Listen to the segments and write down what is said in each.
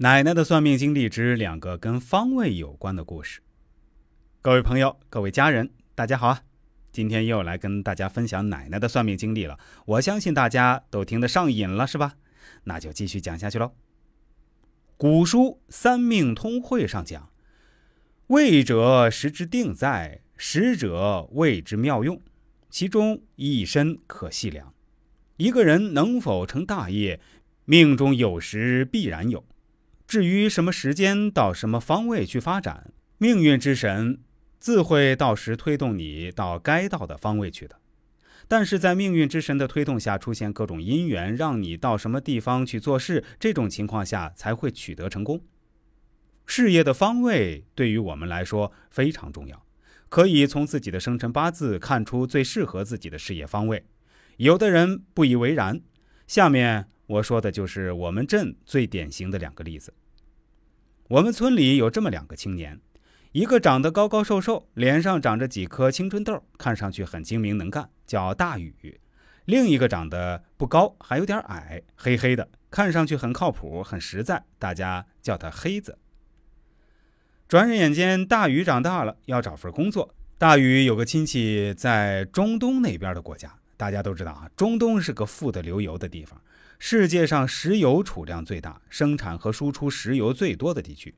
奶奶的算命经历之两个跟方位有关的故事。各位朋友，各位家人，大家好啊！今天又来跟大家分享奶奶的算命经历了。我相信大家都听得上瘾了，是吧？那就继续讲下去喽。古书《三命通会》上讲：“位者时之定在，时者位之妙用，其中一身可细量。一个人能否成大业，命中有时必然有。”至于什么时间到什么方位去发展，命运之神自会到时推动你到该到的方位去的。但是在命运之神的推动下，出现各种因缘，让你到什么地方去做事，这种情况下才会取得成功。事业的方位对于我们来说非常重要，可以从自己的生辰八字看出最适合自己的事业方位。有的人不以为然。下面。我说的就是我们镇最典型的两个例子。我们村里有这么两个青年，一个长得高高瘦瘦，脸上长着几颗青春痘，看上去很精明能干，叫大宇；另一个长得不高，还有点矮，黑黑的，看上去很靠谱、很实在，大家叫他黑子。转眼间，大宇长大了，要找份工作。大宇有个亲戚在中东那边的国家，大家都知道啊，中东是个富得流油的地方。世界上石油储量最大、生产和输出石油最多的地区，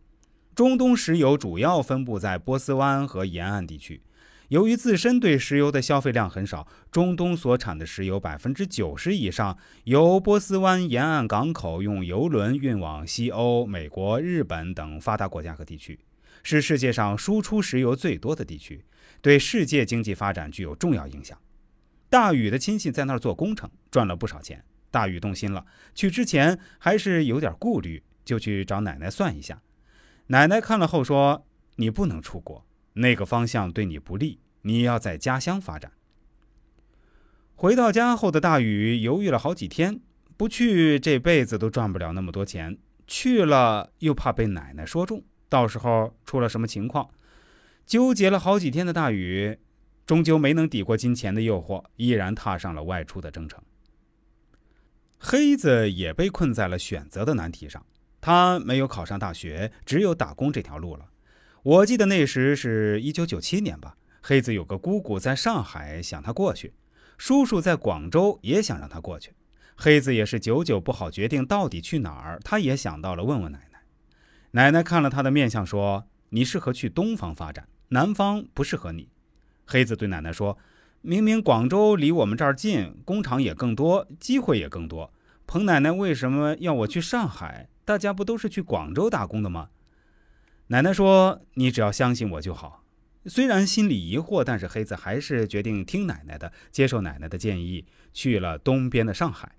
中东石油主要分布在波斯湾和沿岸地区。由于自身对石油的消费量很少，中东所产的石油百分之九十以上由波斯湾沿岸港口用油轮运往西欧、美国、日本等发达国家和地区，是世界上输出石油最多的地区，对世界经济发展具有重要影响。大禹的亲戚在那儿做工程，赚了不少钱。大禹动心了，去之前还是有点顾虑，就去找奶奶算一下。奶奶看了后说：“你不能出国，那个方向对你不利，你要在家乡发展。”回到家后的大禹犹豫了好几天，不去这辈子都赚不了那么多钱，去了又怕被奶奶说中，到时候出了什么情况，纠结了好几天的大禹，终究没能抵过金钱的诱惑，毅然踏上了外出的征程。黑子也被困在了选择的难题上，他没有考上大学，只有打工这条路了。我记得那时是一九九七年吧。黑子有个姑姑在上海，想他过去；叔叔在广州，也想让他过去。黑子也是久久不好决定到底去哪儿，他也想到了问问奶奶。奶奶看了他的面相，说：“你适合去东方发展，南方不适合你。”黑子对奶奶说。明明广州离我们这儿近，工厂也更多，机会也更多。彭奶奶为什么要我去上海？大家不都是去广州打工的吗？奶奶说：“你只要相信我就好。”虽然心里疑惑，但是黑子还是决定听奶奶的，接受奶奶的建议，去了东边的上海。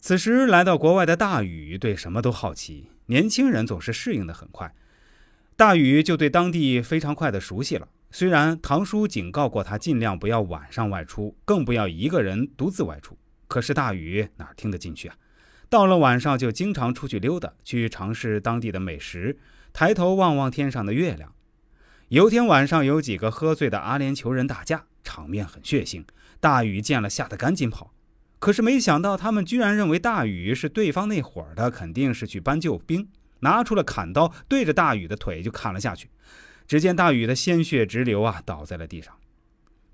此时来到国外的大禹对什么都好奇，年轻人总是适应的很快，大禹就对当地非常快的熟悉了。虽然堂叔警告过他，尽量不要晚上外出，更不要一个人独自外出，可是大雨哪听得进去啊？到了晚上就经常出去溜达，去尝试当地的美食，抬头望望天上的月亮。有天晚上，有几个喝醉的阿联酋人打架，场面很血腥。大雨见了，吓得赶紧跑。可是没想到，他们居然认为大雨是对方那伙儿的，肯定是去搬救兵，拿出了砍刀，对着大雨的腿就砍了下去。只见大禹的鲜血直流啊，倒在了地上。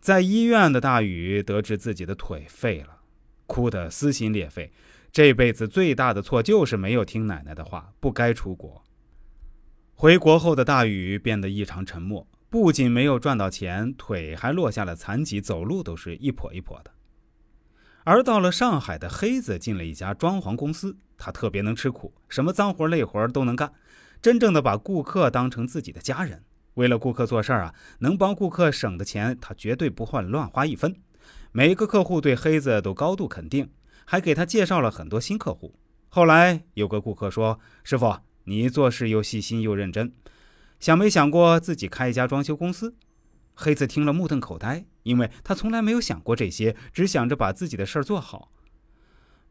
在医院的大禹得知自己的腿废了，哭得撕心裂肺。这辈子最大的错就是没有听奶奶的话，不该出国。回国后的大禹变得异常沉默，不仅没有赚到钱，腿还落下了残疾，走路都是一跛一跛的。而到了上海的黑子进了一家装潢公司，他特别能吃苦，什么脏活累活都能干，真正的把顾客当成自己的家人。为了顾客做事儿啊，能帮顾客省的钱，他绝对不会乱花一分。每个客户对黑子都高度肯定，还给他介绍了很多新客户。后来有个顾客说：“师傅，你做事又细心又认真，想没想过自己开一家装修公司？”黑子听了目瞪口呆，因为他从来没有想过这些，只想着把自己的事儿做好。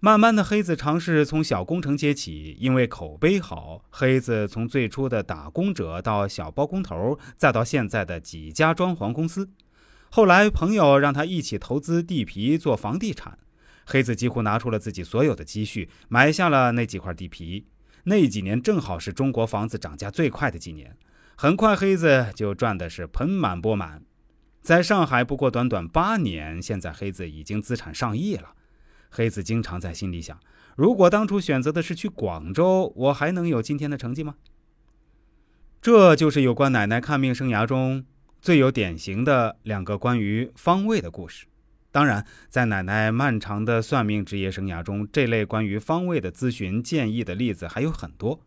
慢慢的，黑子尝试从小工程接起，因为口碑好，黑子从最初的打工者到小包工头，再到现在的几家装潢公司。后来朋友让他一起投资地皮做房地产，黑子几乎拿出了自己所有的积蓄，买下了那几块地皮。那几年正好是中国房子涨价最快的几年，很快黑子就赚的是盆满钵满。在上海，不过短短八年，现在黑子已经资产上亿了。黑子经常在心里想：如果当初选择的是去广州，我还能有今天的成绩吗？这就是有关奶奶看命生涯中最有典型的两个关于方位的故事。当然，在奶奶漫长的算命职业生涯中，这类关于方位的咨询建议的例子还有很多。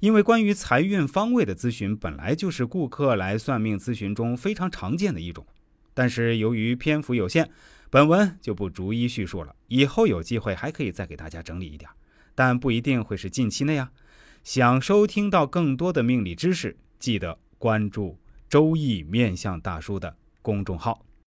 因为关于财运方位的咨询本来就是顾客来算命咨询中非常常见的一种，但是由于篇幅有限，本文就不逐一叙述了。以后有机会还可以再给大家整理一点，但不一定会是近期内啊。想收听到更多的命理知识，记得关注“周易面相大叔”的公众号。